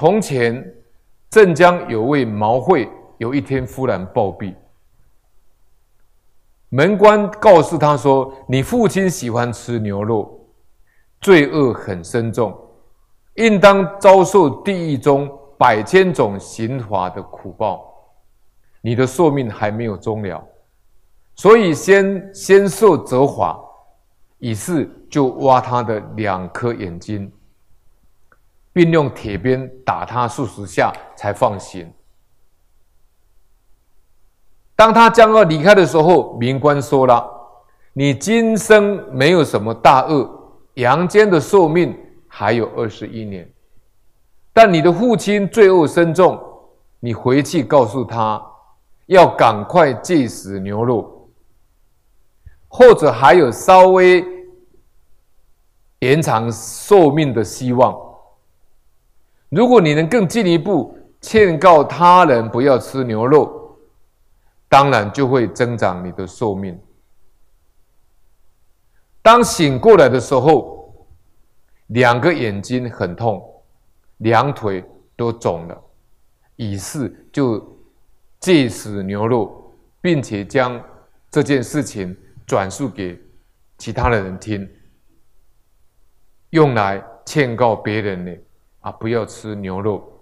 从前镇江有位毛会，有一天忽然暴毙。门官告诉他说：“你父亲喜欢吃牛肉，罪恶很深重，应当遭受地狱中百千种刑罚的苦报。你的寿命还没有终了，所以先先受责罚，于是就挖他的两颗眼睛，并用铁鞭打他数十下，才放行。”当他将要离开的时候，民官说了：“你今生没有什么大恶，阳间的寿命还有二十一年。但你的父亲罪恶深重，你回去告诉他，要赶快戒食牛肉，或者还有稍微延长寿命的希望。如果你能更进一步劝告他人不要吃牛肉。”当然就会增长你的寿命。当醒过来的时候，两个眼睛很痛，两腿都肿了，于是就戒食牛肉，并且将这件事情转述给其他的人听，用来劝告别人呢啊，不要吃牛肉。